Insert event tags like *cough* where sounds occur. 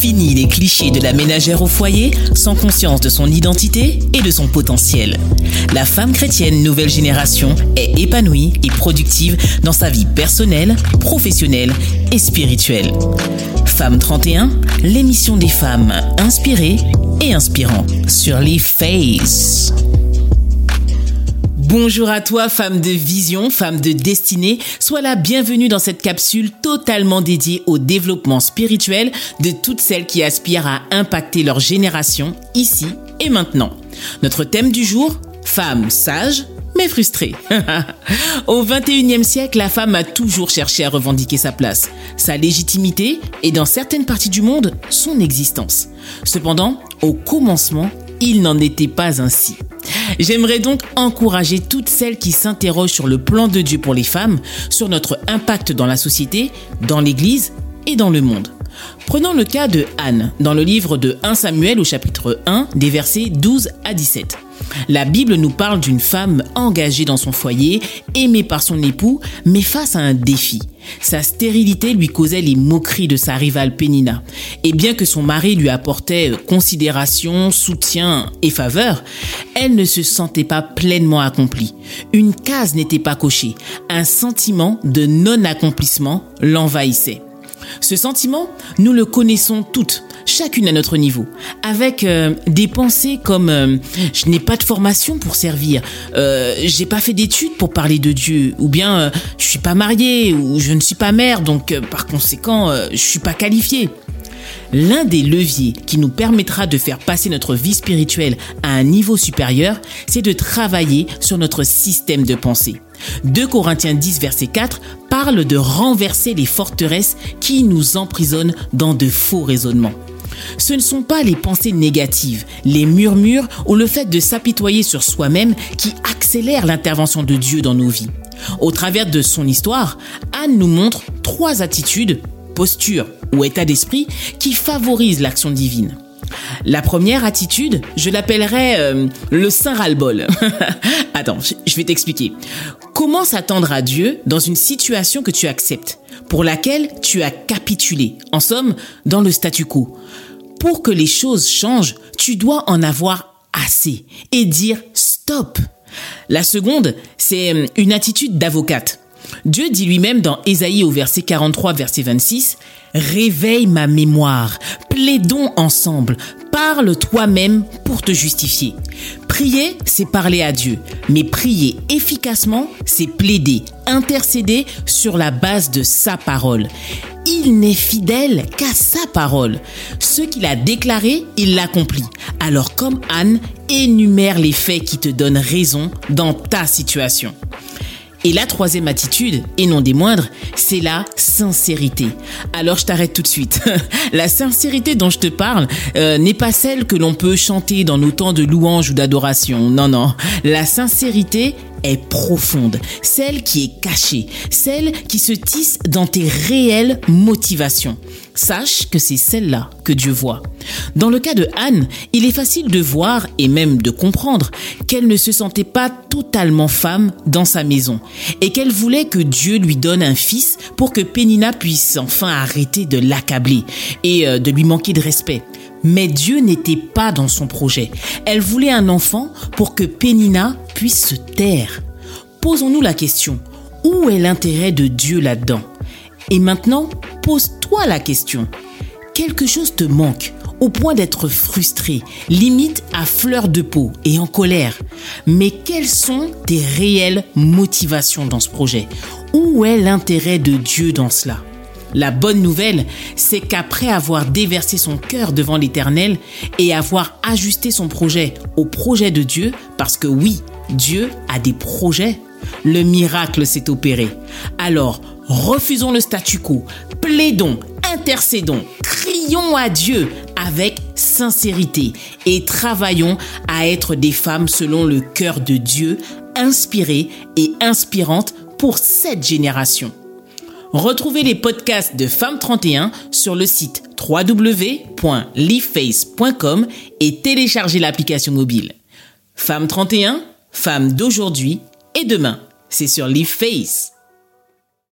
Fini les clichés de la ménagère au foyer sans conscience de son identité et de son potentiel. La femme chrétienne nouvelle génération est épanouie et productive dans sa vie personnelle, professionnelle et spirituelle. Femme 31, l'émission des femmes inspirées et inspirantes sur les Face. Bonjour à toi, femme de vision, femme de destinée. Sois la bienvenue dans cette capsule totalement dédiée au développement spirituel de toutes celles qui aspirent à impacter leur génération ici et maintenant. Notre thème du jour, femme sage mais frustrée. *laughs* Au 21e siècle, la femme a toujours cherché à revendiquer sa place, sa légitimité et dans certaines parties du monde, son existence. Cependant, au commencement, il n'en était pas ainsi. J'aimerais donc encourager toutes celles qui s'interrogent sur le plan de Dieu pour les femmes, sur notre impact dans la société, dans l'Église et dans le monde. Prenons le cas de Anne, dans le livre de 1 Samuel au chapitre 1, des versets 12 à 17. La Bible nous parle d'une femme engagée dans son foyer, aimée par son époux, mais face à un défi. Sa stérilité lui causait les moqueries de sa rivale Pénina. Et bien que son mari lui apportait considération, soutien et faveur, elle ne se sentait pas pleinement accomplie. Une case n'était pas cochée. Un sentiment de non-accomplissement l'envahissait. Ce sentiment, nous le connaissons toutes, chacune à notre niveau, avec euh, des pensées comme euh, je n'ai pas de formation pour servir, euh, j'ai pas fait d'études pour parler de Dieu, ou bien je suis pas mariée ou je ne suis pas mère, donc par conséquent je suis pas qualifiée. L'un des leviers qui nous permettra de faire passer notre vie spirituelle à un niveau supérieur, c'est de travailler sur notre système de pensée. 2 Corinthiens 10, verset 4 parle de renverser les forteresses qui nous emprisonnent dans de faux raisonnements. Ce ne sont pas les pensées négatives, les murmures ou le fait de s'apitoyer sur soi-même qui accélèrent l'intervention de Dieu dans nos vies. Au travers de son histoire, Anne nous montre trois attitudes, postures ou état d'esprit qui favorisent l'action divine. La première attitude, je l'appellerais euh, le saint ras-le-bol. *laughs* Attends, je vais t'expliquer. Comment s'attendre à Dieu dans une situation que tu acceptes, pour laquelle tu as capitulé, en somme, dans le statu quo Pour que les choses changent, tu dois en avoir assez et dire stop. La seconde, c'est euh, une attitude d'avocate. Dieu dit lui-même dans Ésaïe au verset 43, verset 26, Réveille ma mémoire, plaidons ensemble, parle toi-même pour te justifier. Prier, c'est parler à Dieu, mais prier efficacement, c'est plaider, intercéder sur la base de sa parole. Il n'est fidèle qu'à sa parole. Ce qu'il a déclaré, il l'accomplit. Alors comme Anne, énumère les faits qui te donnent raison dans ta situation. Et la troisième attitude, et non des moindres, c'est la sincérité. Alors je t'arrête tout de suite. *laughs* la sincérité dont je te parle euh, n'est pas celle que l'on peut chanter dans nos temps de louange ou d'adoration. Non, non. La sincérité est profonde, celle qui est cachée, celle qui se tisse dans tes réelles motivations. Sache que c'est celle-là que Dieu voit. Dans le cas de Anne, il est facile de voir et même de comprendre qu'elle ne se sentait pas totalement femme dans sa maison et qu'elle voulait que Dieu lui donne un fils pour que Pénina puisse enfin arrêter de l'accabler et euh, de lui manquer de respect. Mais Dieu n'était pas dans son projet. Elle voulait un enfant pour que Pénina puisse se taire. Posons-nous la question, où est l'intérêt de Dieu là-dedans? Et maintenant, pose-toi la question. Quelque chose te manque au point d'être frustré, limite à fleur de peau et en colère. Mais quelles sont tes réelles motivations dans ce projet? Où est l'intérêt de Dieu dans cela? La bonne nouvelle, c'est qu'après avoir déversé son cœur devant l'Éternel et avoir ajusté son projet au projet de Dieu, parce que oui, Dieu a des projets, le miracle s'est opéré. Alors, refusons le statu quo, plaidons, intercédons, crions à Dieu avec sincérité et travaillons à être des femmes selon le cœur de Dieu, inspirées et inspirantes pour cette génération. Retrouvez les podcasts de Femmes 31 sur le site www.leaface.com et téléchargez l'application mobile. Femmes 31, femmes d'aujourd'hui et demain. C'est sur LeafFace.